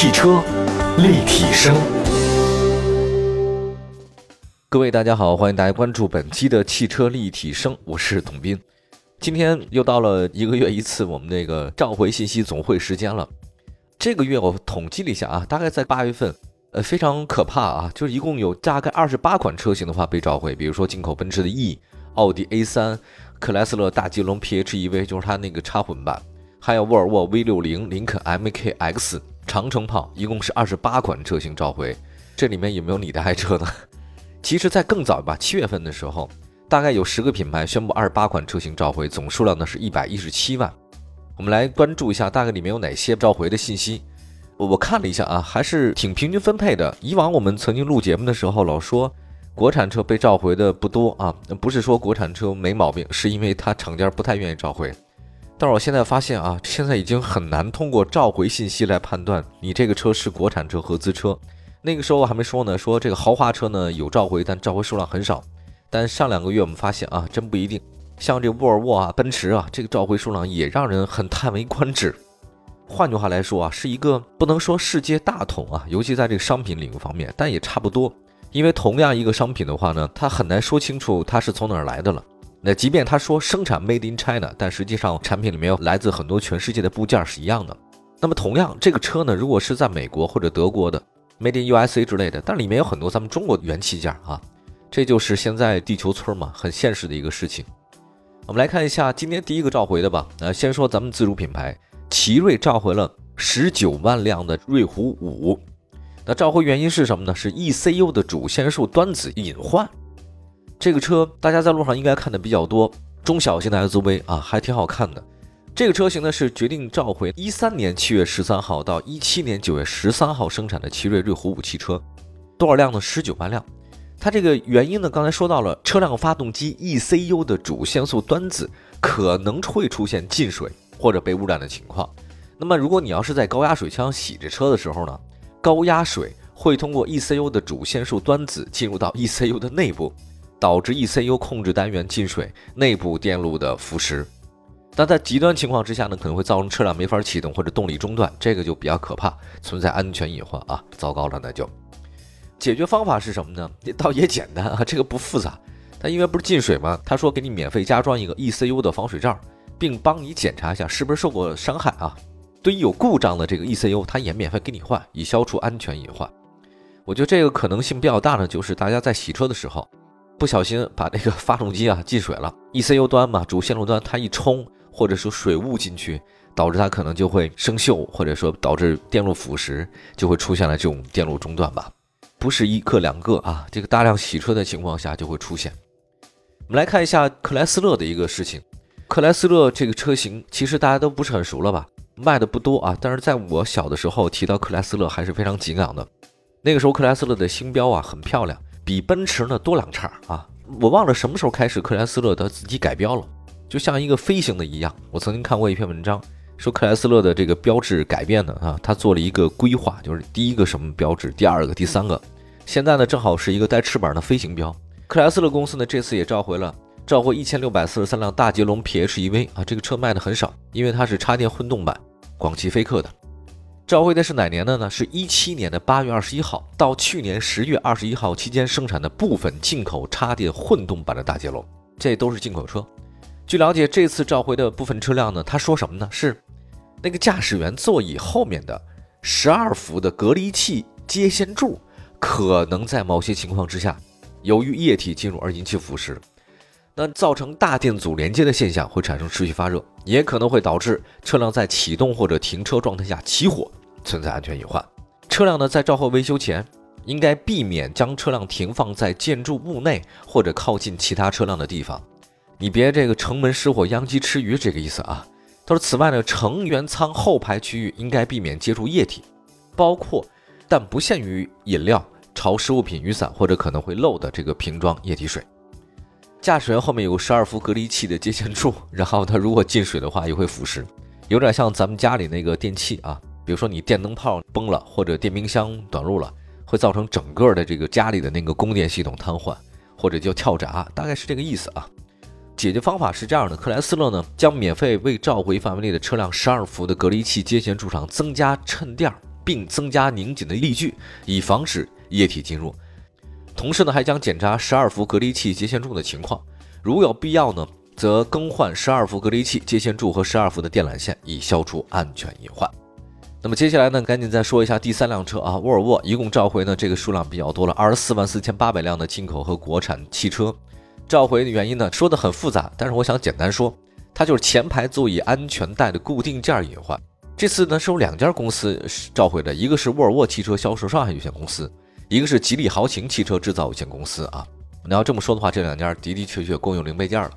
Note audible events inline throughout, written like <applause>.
汽车立体声，各位大家好，欢迎大家关注本期的汽车立体声，我是董斌。今天又到了一个月一次我们那个召回信息总会时间了。这个月我统计了一下啊，大概在八月份，呃，非常可怕啊，就是一共有大概二十八款车型的话被召回，比如说进口奔驰的 E、奥迪 A3、克莱斯勒大吉隆 PHEV，就是它那个插混版。还有沃尔沃 V60、林肯 MKX、长城炮，一共是二十八款车型召回。这里面有没有你的爱车呢？<laughs> 其实，在更早吧，七月份的时候，大概有十个品牌宣布二十八款车型召回，总数量呢是一百一十七万。我们来关注一下，大概里面有哪些召回的信息。我看了一下啊，还是挺平均分配的。以往我们曾经录节目的时候，老说国产车被召回的不多啊，不是说国产车没毛病，是因为它厂家不太愿意召回。但是我现在发现啊，现在已经很难通过召回信息来判断你这个车是国产车、合资车。那个时候我还没说呢，说这个豪华车呢有召回，但召回数量很少。但上两个月我们发现啊，真不一定。像这沃尔沃啊、奔驰啊，这个召回数量也让人很叹为观止。换句话来说啊，是一个不能说世界大同啊，尤其在这个商品领域方面，但也差不多。因为同样一个商品的话呢，它很难说清楚它是从哪儿来的了。那即便他说生产 Made in China，但实际上产品里面来自很多全世界的部件是一样的。那么同样，这个车呢，如果是在美国或者德国的 Made in USA 之类的，但里面有很多咱们中国的元器件啊，这就是现在地球村嘛，很现实的一个事情。我们来看一下今天第一个召回的吧。呃，先说咱们自主品牌奇瑞召回了十九万辆的瑞虎五。那召回原因是什么呢？是 ECU 的主线束端子隐患。这个车大家在路上应该看的比较多，中小型的 SUV 啊，还挺好看的。这个车型呢是决定召回一三年七月十三号到一七年九月十三号生产的奇瑞瑞虎五汽车，多少辆呢？十九万辆。它这个原因呢，刚才说到了车辆发动机 ECU 的主线束端子可能会出现进水或者被污染的情况。那么如果你要是在高压水枪洗着车的时候呢，高压水会通过 ECU 的主线束端子进入到 ECU 的内部。导致 ECU 控制单元进水，内部电路的腐蚀。但在极端情况之下呢，可能会造成车辆没法启动或者动力中断，这个就比较可怕，存在安全隐患啊！糟糕了，那就解决方法是什么呢？倒也简单啊，<laughs> 这个不复杂。它因为不是进水吗？他说给你免费加装一个 ECU 的防水罩，并帮你检查一下是不是受过伤害啊。对于有故障的这个 ECU，它也免费给你换，以消除安全隐患。我觉得这个可能性比较大呢，就是大家在洗车的时候。不小心把这个发动机啊进水了，ECU 端嘛，主线路端它一冲，或者说水雾进去，导致它可能就会生锈，或者说导致电路腐蚀，就会出现了这种电路中断吧。不是一个两个啊，这个大量洗车的情况下就会出现。我们来看一下克莱斯勒的一个事情，克莱斯勒这个车型其实大家都不是很熟了吧，卖的不多啊，但是在我小的时候提到克莱斯勒还是非常敬仰的。那个时候克莱斯勒的星标啊很漂亮。比奔驰呢多两叉啊！我忘了什么时候开始克莱斯勒它自己改标了，就像一个飞行的一样。我曾经看过一篇文章，说克莱斯勒的这个标志改变的啊，他做了一个规划，就是第一个什么标志，第二个、第三个，现在呢正好是一个带翅膀的飞行标。克莱斯勒公司呢这次也召回了，召回一千六百四十三辆大捷龙 PHEV 啊，这个车卖的很少，因为它是插电混动版，广汽菲克的。召回的是哪年的呢？是一七年的八月二十一号到去年十月二十一号期间生产的部分进口插电混动版的大捷龙，这都是进口车。据了解，这次召回的部分车辆呢，他说什么呢？是那个驾驶员座椅后面的十二伏的隔离器接线柱可能在某些情况之下，由于液体进入而引起腐蚀，那造成大电阻连接的现象会产生持续发热，也可能会导致车辆在启动或者停车状态下起火。存在安全隐患，车辆呢在召回维修前，应该避免将车辆停放在建筑物内或者靠近其他车辆的地方。你别这个城门失火殃及池鱼这个意思啊。他说，此外呢，成员舱后排区域应该避免接触液体，包括但不限于饮料、潮湿物品、雨伞或者可能会漏的这个瓶装液体水。驾驶员后面有十二伏隔离器的接线柱，然后它如果进水的话也会腐蚀，有点像咱们家里那个电器啊。比如说你电灯泡崩了，或者电冰箱短路了，会造成整个的这个家里的那个供电系统瘫痪，或者叫跳闸，大概是这个意思啊。解决方法是这样的：克莱斯勒呢将免费为召回范围内的车辆十二伏的隔离器接线柱上增加衬垫，并增加拧紧的力矩，以防止液体进入。同时呢，还将检查十二伏隔离器接线柱的情况，如有必要呢，则更换十二伏隔离器接线柱和十二伏的电缆线，以消除安全隐患。那么接下来呢，赶紧再说一下第三辆车啊，沃尔沃一共召回呢这个数量比较多了，二十四万四千八百辆的进口和国产汽车。召回的原因呢，说的很复杂，但是我想简单说，它就是前排座椅安全带的固定件隐患。这次呢是有两家公司召回的，一个是沃尔沃汽车销售上海有限公司。一个是吉利豪情汽车制造有限公司啊，你要这么说的话，这两家的的确确共用零配件了。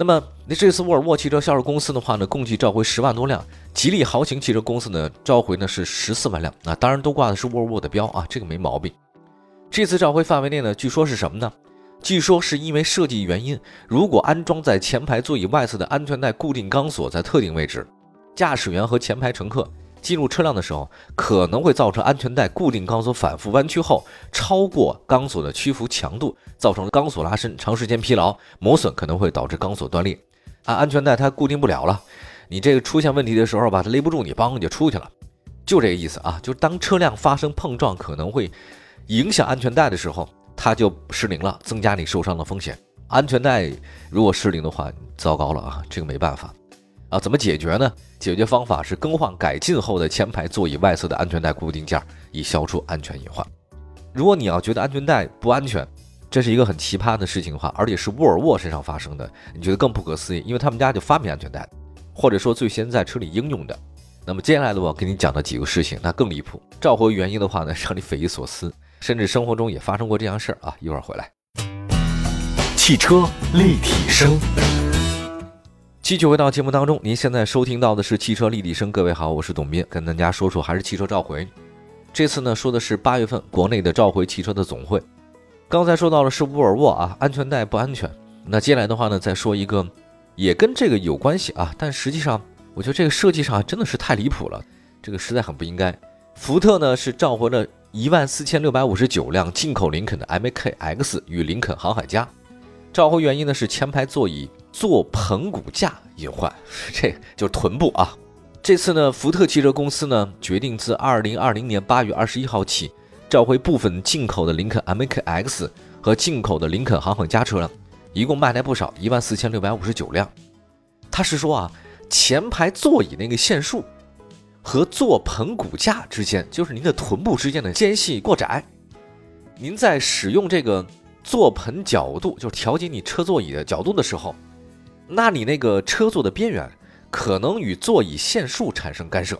那么，那这次沃尔沃汽车销售公司的话呢，共计召回十万多辆；吉利豪情汽车公司呢，召回呢是十四万辆。那当然都挂的是沃尔沃的标啊，这个没毛病。这次召回范围内呢，据说是什么呢？据说是因为设计原因，如果安装在前排座椅外侧的安全带固定钢索在特定位置，驾驶员和前排乘客。进入车辆的时候，可能会造成安全带固定钢索反复弯曲后超过钢索的屈服强度，造成钢索拉伸，长时间疲劳磨损，可能会导致钢索断裂。啊，安全带它固定不了了，你这个出现问题的时候吧，它勒不住你，梆就出去了，就这个意思啊。就当车辆发生碰撞可能会影响安全带的时候，它就失灵了，增加你受伤的风险。安全带如果失灵的话，糟糕了啊，这个没办法。啊，怎么解决呢？解决方法是更换改进后的前排座椅外侧的安全带固定件，以消除安全隐患。如果你要觉得安全带不安全，这是一个很奇葩的事情的话，而且是沃尔沃身上发生的，你觉得更不可思议，因为他们家就发明安全带，或者说最先在车里应用的。那么接下来的我给你讲的几个事情，那更离谱。召回原因的话呢，让你匪夷所思，甚至生活中也发生过这样事儿啊。一会儿回来，汽车立体声。继续回到节目当中，您现在收听到的是汽车立体声。各位好，我是董斌，跟大家说说还是汽车召回。这次呢说的是八月份国内的召回汽车的总会。刚才说到了是沃尔沃啊，安全带不安全。那接下来的话呢，再说一个，也跟这个有关系啊，但实际上我觉得这个设计上真的是太离谱了，这个实在很不应该。福特呢是召回了一万四千六百五十九辆进口林肯的 MKX 与林肯航海家，召回原因呢是前排座椅。坐棚骨架隐患，<laughs> 这就是臀部啊。这次呢，福特汽车公司呢决定自二零二零年八月二十一号起，召回部分进口的林肯 M K X 和进口的林肯航海家车辆，一共卖来不少，一万四千六百五十九辆。他是说啊，前排座椅那个线束和坐棚骨架之间，就是您的臀部之间的间隙过窄，您在使用这个坐盆角度，就是调节你车座椅的角度的时候。那你那个车座的边缘可能与座椅线束产生干涉，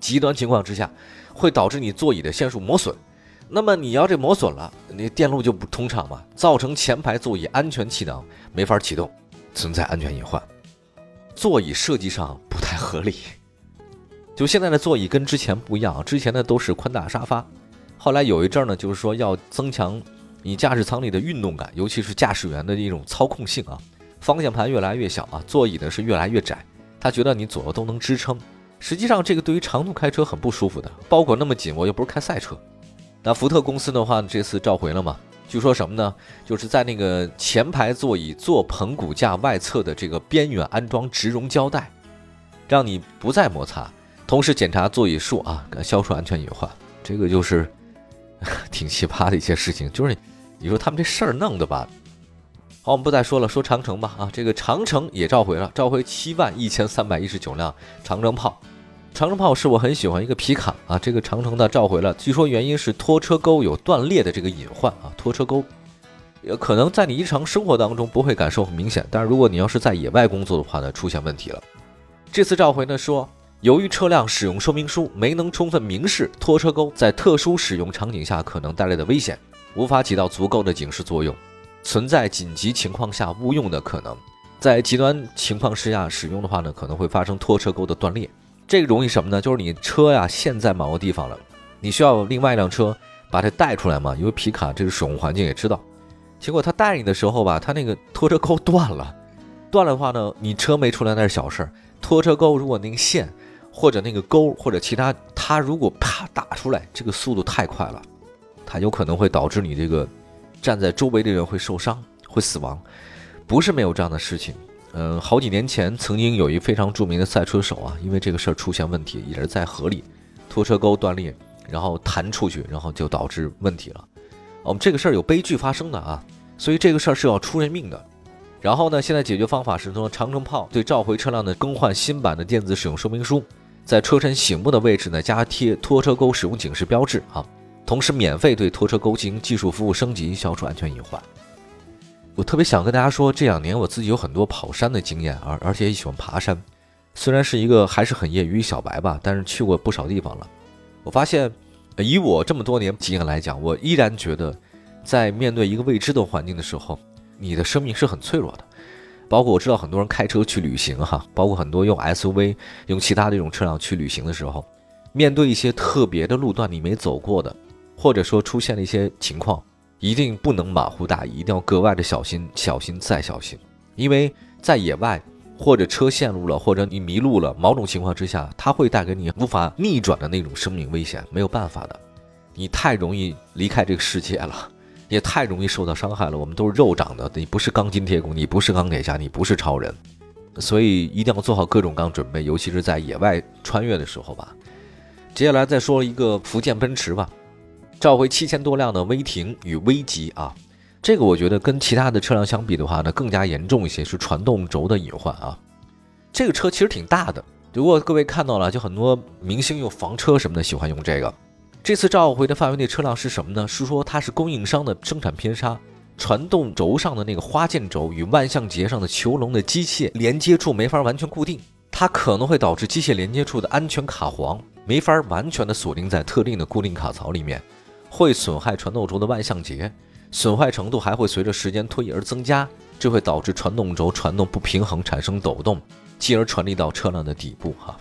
极端情况之下会导致你座椅的线束磨损。那么你要这磨损了，你电路就不通畅嘛，造成前排座椅安全气囊没法启动，存在安全隐患。座椅设计上不太合理。就现在的座椅跟之前不一样，之前的都是宽大沙发，后来有一阵呢，就是说要增强你驾驶舱里的运动感，尤其是驾驶员的一种操控性啊。方向盘越来越小啊，座椅呢是越来越窄，他觉得你左右都能支撑。实际上，这个对于长途开车很不舒服的，包裹那么紧，我又不是开赛车。那福特公司的话，这次召回了嘛？据说什么呢？就是在那个前排座椅坐棚骨架外侧的这个边缘安装植绒胶带，让你不再摩擦，同时检查座椅数啊，消除安全隐患。这个就是 <laughs> 挺奇葩的一些事情，就是你说他们这事儿弄的吧？好，我们不再说了，说长城吧。啊，这个长城也召回了，召回七万一千三百一十九辆长城炮。长城炮是我很喜欢一个皮卡啊。这个长城的召回了，据说原因是拖车钩有断裂的这个隐患啊。拖车钩，也可能在你日常生活当中不会感受很明显，但是如果你要是在野外工作的话呢，出现问题了。这次召回呢说，由于车辆使用说明书没能充分明示拖车钩在特殊使用场景下可能带来的危险，无法起到足够的警示作用。存在紧急情况下误用的可能，在极端情况之下使用的话呢，可能会发生拖车钩的断裂。这个容易什么呢？就是你车呀陷在某个地方了，你需要另外一辆车把它带出来嘛？因为皮卡这个使用环境也知道。结果他带你的时候吧，他那个拖车钩断了，断了的话呢，你车没出来那是小事儿，拖车钩如果那个线或者那个钩或者其他，它如果啪打出来，这个速度太快了，它有可能会导致你这个。站在周围的人会受伤，会死亡，不是没有这样的事情。嗯，好几年前曾经有一非常著名的赛车手啊，因为这个事儿出现问题，也是在河里拖车钩断裂，然后弹出去，然后就导致问题了。我们这个事儿有悲剧发生的啊，所以这个事儿是要出人命的。然后呢，现在解决方法是说长城炮对召回车辆的更换新版的电子使用说明书，在车身醒目的位置呢加贴拖车钩使用警示标志啊，同时免费对拖车钩进行技术服务升级，消除安全隐患。我特别想跟大家说，这两年我自己有很多跑山的经验，而而且也喜欢爬山。虽然是一个还是很业余小白吧，但是去过不少地方了。我发现，以我这么多年经验来讲，我依然觉得，在面对一个未知的环境的时候，你的生命是很脆弱的。包括我知道很多人开车去旅行哈，包括很多用 SUV、用其他这种车辆去旅行的时候，面对一些特别的路段你没走过的，或者说出现了一些情况。一定不能马虎大意，一定要格外的小心，小心再小心。因为在野外，或者车陷入了，或者你迷路了，某种情况之下，它会带给你无法逆转的那种生命危险，没有办法的。你太容易离开这个世界了，也太容易受到伤害了。我们都是肉长的，你不是钢筋铁骨，你不是钢铁侠，你不是超人，所以一定要做好各种各样准备，尤其是在野外穿越的时候吧。接下来再说一个福建奔驰吧。召回七千多辆的危停与危急啊，这个我觉得跟其他的车辆相比的话呢，更加严重一些，是传动轴的隐患啊。这个车其实挺大的，如果各位看到了，就很多明星用房车什么的喜欢用这个。这次召回的范围内车辆是什么呢？是说它是供应商的生产偏差，传动轴上的那个花键轴与万向节上的球笼的机械连接处没法完全固定，它可能会导致机械连接处的安全卡簧没法完全的锁定在特定的固定卡槽里面。会损害传动轴的万向节，损坏程度还会随着时间推移而增加，这会导致传动轴传动不平衡，产生抖动，进而传递到车辆的底部。哈，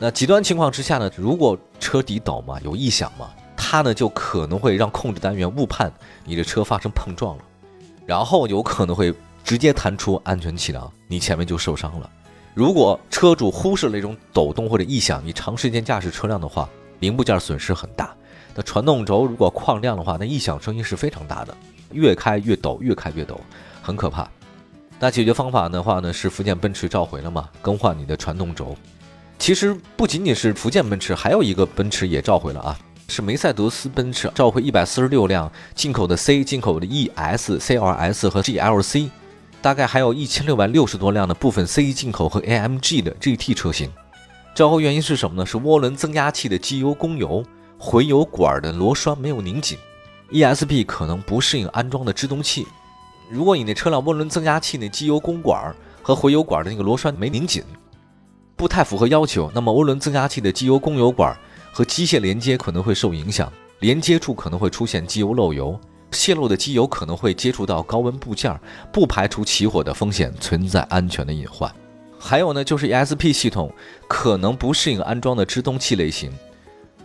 那极端情况之下呢，如果车底抖嘛，有异响嘛，它呢就可能会让控制单元误判你的车发生碰撞了，然后有可能会直接弹出安全气囊，你前面就受伤了。如果车主忽视了这种抖动或者异响，你长时间驾驶车辆的话，零部件损失很大。那传动轴如果旷亮的话，那异响声音是非常大的，越开越抖，越开越抖，很可怕。那解决方法的话呢，是福建奔驰召回了嘛，更换你的传动轴。其实不仅仅是福建奔驰，还有一个奔驰也召回了啊，是梅赛德斯奔驰召回一百四十六辆进口的 C、进口的 ES、CLS 和 GLC，大概还有一千六百六十多辆的部分 C 进口和 AMG 的 GT 车型。召回原因是什么呢？是涡轮增压器的机油供油。回油管的螺栓没有拧紧，ESP 可能不适应安装的制动器。如果你那车辆涡轮增压器那机油供管和回油管的那个螺栓没拧紧，不太符合要求，那么涡轮增压器的机油供油管和机械连接可能会受影响，连接处可能会出现机油漏油，泄漏的机油可能会接触到高温部件，不排除起火的风险，存在安全的隐患。还有呢，就是 ESP 系统可能不适应安装的制动器类型。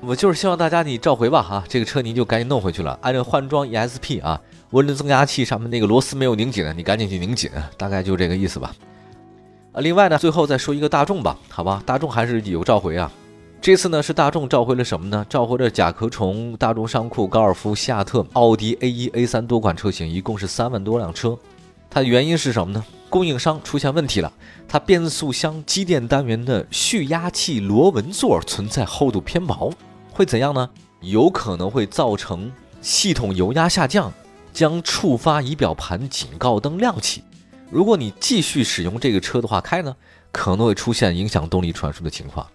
我就是希望大家你召回吧哈，这个车您就赶紧弄回去了，按照换装 ESP 啊，涡轮增压器上面那个螺丝没有拧紧的，你赶紧去拧紧，大概就这个意思吧。啊，另外呢，最后再说一个大众吧，好吧，大众还是有召回啊。这次呢是大众召回了什么呢？召回了甲壳虫、大众商库、高尔夫、西亚特、奥迪 A 一、A 三多款车型，一共是三万多辆车。它的原因是什么呢？供应商出现问题了，它变速箱机电单元的蓄压器螺纹座存在厚度偏薄。会怎样呢？有可能会造成系统油压下降，将触发仪表盘警告灯亮起。如果你继续使用这个车的话，开呢可能会出现影响动力传输的情况。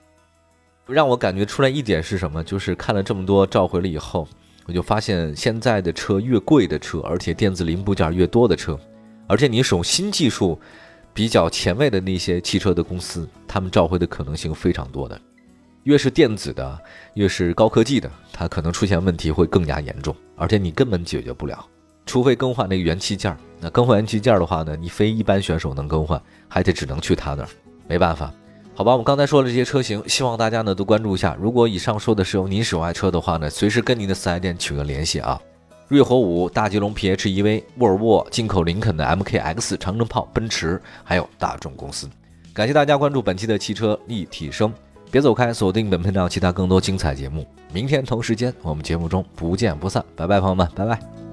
让我感觉出来一点是什么？就是看了这么多召回了以后，我就发现现在的车越贵的车，而且电子零部件越多的车，而且你使用新技术比较前卫的那些汽车的公司，他们召回的可能性非常多的。越是电子的，越是高科技的，它可能出现问题会更加严重，而且你根本解决不了，除非更换那个元器件。那更换元器件的话呢，你非一般选手能更换，还得只能去他那儿，没办法。好吧，我们刚才说的这些车型，希望大家呢都关注一下。如果以上说的是由您使用爱车的话呢，随时跟您的四 S 店取个联系啊。瑞虎五、大吉龙 PHEV、沃尔沃、进口林肯的 MKX、长城炮、奔驰，还有大众公司。感谢大家关注本期的汽车立体声。别走开，锁定本频道其他更多精彩节目。明天同时间，我们节目中不见不散。拜拜，朋友们，拜拜。